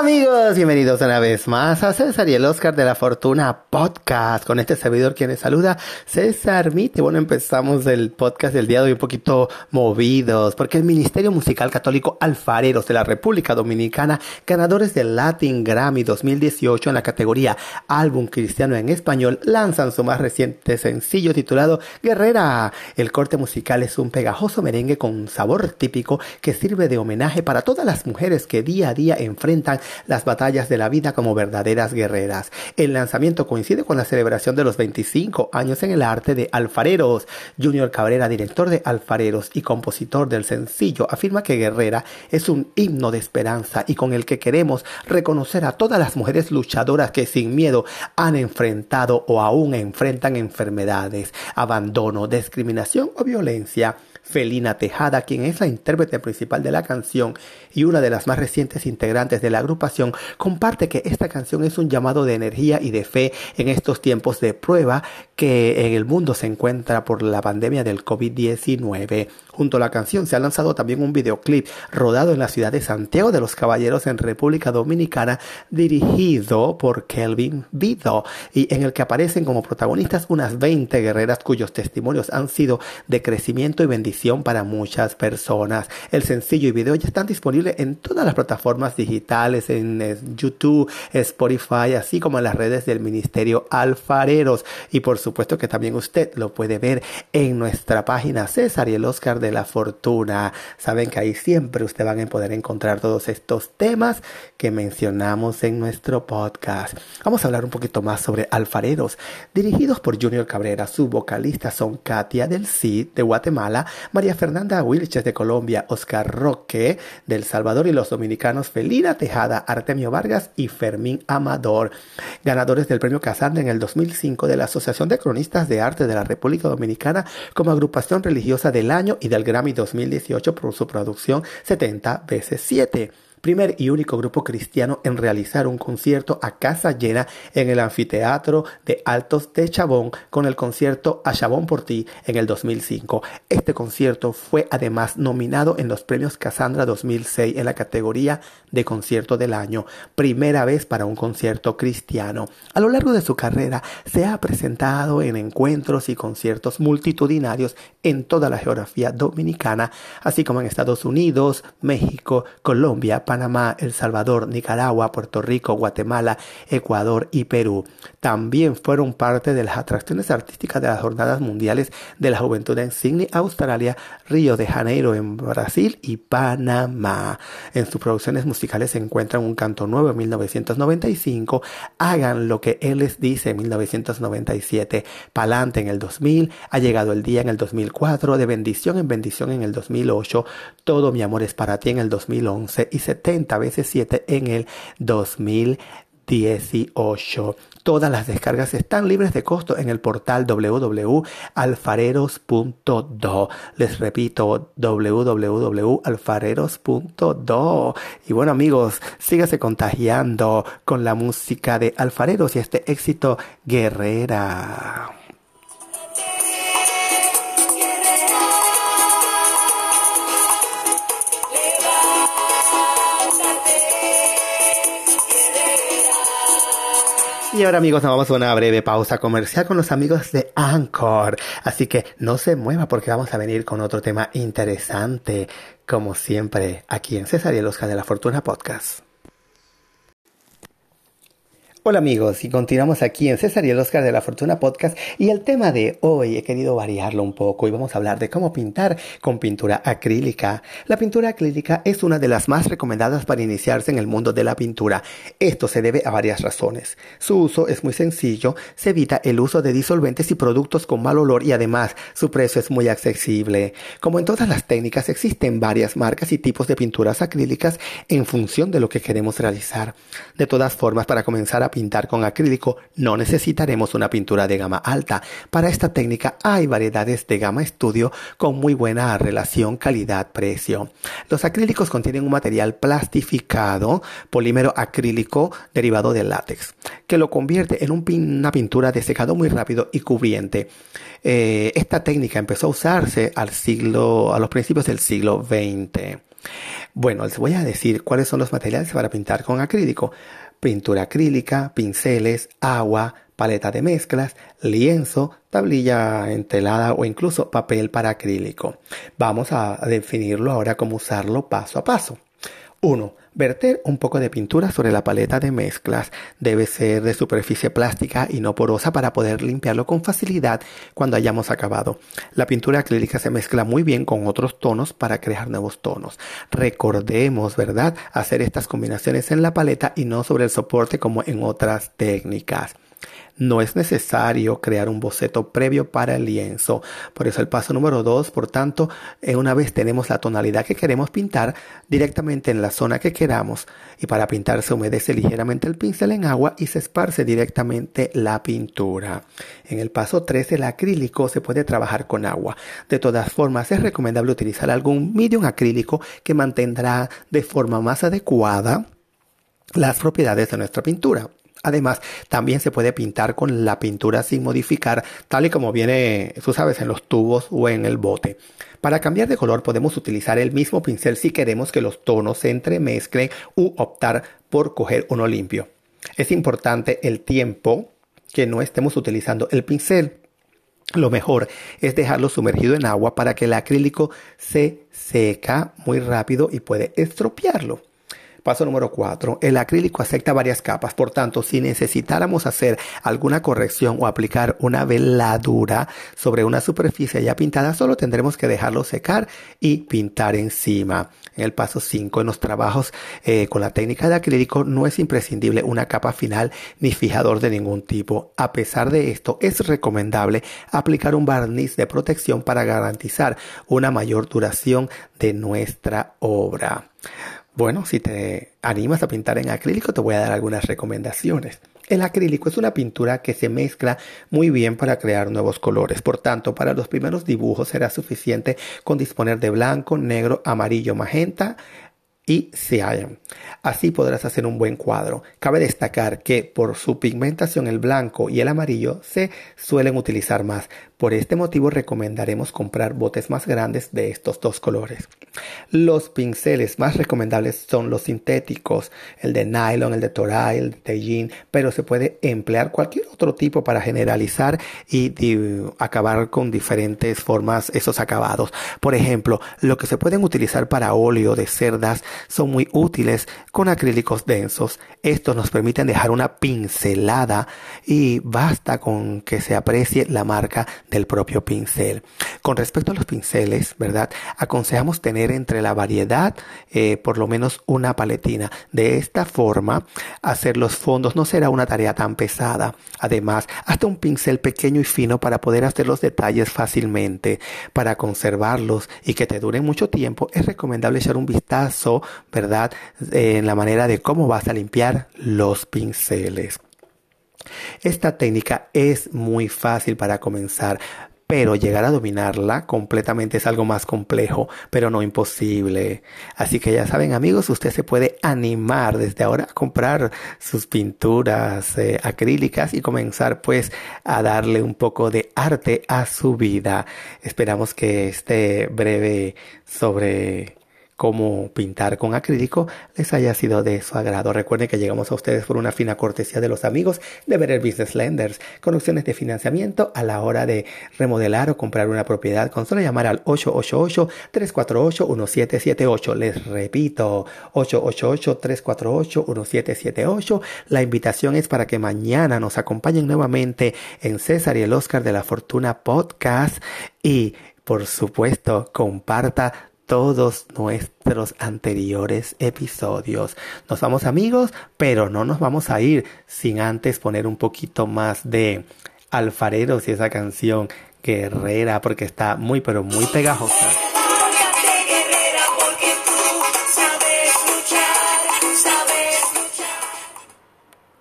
Amigos, bienvenidos una vez más a César y el Oscar de la Fortuna Podcast. Con este servidor quien les saluda, César Mite. Bueno, empezamos el podcast del día de hoy un poquito movidos, porque el Ministerio Musical Católico Alfareros de la República Dominicana, ganadores del Latin Grammy 2018 en la categoría Álbum Cristiano en Español, lanzan su más reciente sencillo titulado Guerrera. El corte musical es un pegajoso merengue con sabor típico que sirve de homenaje para todas las mujeres que día a día enfrentan las batallas de la vida como verdaderas guerreras. El lanzamiento coincide con la celebración de los 25 años en el arte de Alfareros. Junior Cabrera, director de Alfareros y compositor del sencillo, afirma que Guerrera es un himno de esperanza y con el que queremos reconocer a todas las mujeres luchadoras que sin miedo han enfrentado o aún enfrentan enfermedades, abandono, discriminación o violencia. Felina Tejada, quien es la intérprete principal de la canción y una de las más recientes integrantes de la agrupación, comparte que esta canción es un llamado de energía y de fe en estos tiempos de prueba que en el mundo se encuentra por la pandemia del COVID-19. Junto a la canción se ha lanzado también un videoclip rodado en la ciudad de Santiago de los Caballeros en República Dominicana dirigido por Kelvin Vido y en el que aparecen como protagonistas unas 20 guerreras cuyos testimonios han sido de crecimiento y bendición para muchas personas. El sencillo y video ya están disponibles en todas las plataformas digitales, en YouTube, Spotify, así como en las redes del Ministerio Alfareros. Y por supuesto que también usted lo puede ver en nuestra página César y el Oscar de la Fortuna. Saben que ahí siempre usted van a poder encontrar todos estos temas que mencionamos en nuestro podcast. Vamos a hablar un poquito más sobre Alfareros, dirigidos por Junior Cabrera. Su vocalista son Katia del Cid de Guatemala, María Fernanda Wilches de Colombia, Oscar Roque del Salvador y los dominicanos Felina Tejada, Artemio Vargas y Fermín Amador, ganadores del premio Casandra en el 2005 de la Asociación de Cronistas de Arte de la República Dominicana como agrupación religiosa del año y del Grammy 2018 por su producción 70 veces 7 primer y único grupo cristiano en realizar un concierto a casa llena en el anfiteatro de Altos de Chabón con el concierto A Chabón por ti en el 2005. Este concierto fue además nominado en los premios Casandra 2006 en la categoría de concierto del año, primera vez para un concierto cristiano. A lo largo de su carrera se ha presentado en encuentros y conciertos multitudinarios en toda la geografía dominicana, así como en Estados Unidos, México, Colombia, Panamá, El Salvador, Nicaragua, Puerto Rico, Guatemala, Ecuador y Perú. También fueron parte de las atracciones artísticas de las Jornadas Mundiales de la Juventud en Sydney, Australia, Río de Janeiro en Brasil y Panamá. En sus producciones musicales se encuentran Un Canto Nuevo en 1995, Hagan lo que Él les dice en 1997, Palante en el 2000, Ha llegado el día en el 2004, De bendición en bendición en el 2008, Todo mi amor es para ti en el 2011 y 70 veces 7 en el 2018. Todas las descargas están libres de costo en el portal www.alfareros.do. Les repito, www.alfareros.do. Y bueno amigos, sígase contagiando con la música de Alfareros y este éxito guerrera. Y ahora amigos, nos vamos a una breve pausa comercial con los amigos de Anchor. Así que no se mueva porque vamos a venir con otro tema interesante, como siempre, aquí en César y el Oscar de la Fortuna Podcast. Hola amigos, y continuamos aquí en César y el Oscar de la Fortuna Podcast y el tema de hoy he querido variarlo un poco y vamos a hablar de cómo pintar con pintura acrílica. La pintura acrílica es una de las más recomendadas para iniciarse en el mundo de la pintura. Esto se debe a varias razones. Su uso es muy sencillo, se evita el uso de disolventes y productos con mal olor y además su precio es muy accesible. Como en todas las técnicas existen varias marcas y tipos de pinturas acrílicas en función de lo que queremos realizar. De todas formas, para comenzar a pintar con acrílico no necesitaremos una pintura de gama alta. Para esta técnica hay variedades de gama estudio con muy buena relación calidad-precio. Los acrílicos contienen un material plastificado, polímero acrílico derivado del látex, que lo convierte en una pintura de secado muy rápido y cubriente. Eh, esta técnica empezó a usarse al siglo, a los principios del siglo XX. Bueno, les voy a decir cuáles son los materiales para pintar con acrílico. Pintura acrílica, pinceles, agua, paleta de mezclas, lienzo, tablilla entelada o incluso papel para acrílico. Vamos a definirlo ahora cómo usarlo paso a paso. 1. Verter un poco de pintura sobre la paleta de mezclas. Debe ser de superficie plástica y no porosa para poder limpiarlo con facilidad cuando hayamos acabado. La pintura acrílica se mezcla muy bien con otros tonos para crear nuevos tonos. Recordemos, ¿verdad?, hacer estas combinaciones en la paleta y no sobre el soporte como en otras técnicas. No es necesario crear un boceto previo para el lienzo. Por eso el paso número 2, por tanto, eh, una vez tenemos la tonalidad que queremos pintar directamente en la zona que queramos y para pintar se humedece ligeramente el pincel en agua y se esparce directamente la pintura. En el paso 3 el acrílico se puede trabajar con agua. De todas formas es recomendable utilizar algún medium acrílico que mantendrá de forma más adecuada las propiedades de nuestra pintura. Además, también se puede pintar con la pintura sin modificar, tal y como viene, tú sabes, en los tubos o en el bote. Para cambiar de color podemos utilizar el mismo pincel si queremos que los tonos se entremezclen u optar por coger uno limpio. Es importante el tiempo que no estemos utilizando el pincel. Lo mejor es dejarlo sumergido en agua para que el acrílico se seca muy rápido y puede estropearlo. Paso número 4. El acrílico acepta varias capas. Por tanto, si necesitáramos hacer alguna corrección o aplicar una veladura sobre una superficie ya pintada, solo tendremos que dejarlo secar y pintar encima. En el paso 5, en los trabajos eh, con la técnica de acrílico, no es imprescindible una capa final ni fijador de ningún tipo. A pesar de esto, es recomendable aplicar un barniz de protección para garantizar una mayor duración de nuestra obra. Bueno, si te animas a pintar en acrílico, te voy a dar algunas recomendaciones. El acrílico es una pintura que se mezcla muy bien para crear nuevos colores. Por tanto, para los primeros dibujos será suficiente con disponer de blanco, negro, amarillo, magenta, y se hallan. Así podrás hacer un buen cuadro. Cabe destacar que por su pigmentación el blanco y el amarillo se suelen utilizar más. Por este motivo recomendaremos comprar botes más grandes de estos dos colores. Los pinceles más recomendables son los sintéticos, el de nylon, el de toray, el de jean, pero se puede emplear cualquier otro tipo para generalizar y, acabar con diferentes formas esos acabados. Por ejemplo, lo que se pueden utilizar para óleo de cerdas son muy útiles con acrílicos densos. Estos nos permiten dejar una pincelada y basta con que se aprecie la marca del propio pincel. Con respecto a los pinceles, ¿verdad? Aconsejamos tener entre la variedad eh, por lo menos una paletina. De esta forma, hacer los fondos no será una tarea tan pesada. Además, hasta un pincel pequeño y fino para poder hacer los detalles fácilmente. Para conservarlos y que te duren mucho tiempo, es recomendable echar un vistazo, ¿verdad? en la manera de cómo vas a limpiar los pinceles. Esta técnica es muy fácil para comenzar, pero llegar a dominarla completamente es algo más complejo, pero no imposible. Así que ya saben amigos, usted se puede animar desde ahora a comprar sus pinturas eh, acrílicas y comenzar pues a darle un poco de arte a su vida. Esperamos que este breve sobre cómo pintar con acrílico les haya sido de su agrado. Recuerden que llegamos a ustedes por una fina cortesía de los amigos de Better Business Lenders con opciones de financiamiento a la hora de remodelar o comprar una propiedad con solo llamar al 888-348-1778. Les repito, 888-348-1778. La invitación es para que mañana nos acompañen nuevamente en César y el Oscar de la Fortuna Podcast y por supuesto comparta todos nuestros anteriores episodios. Nos vamos amigos, pero no nos vamos a ir sin antes poner un poquito más de alfareros y esa canción guerrera porque está muy pero muy pegajosa.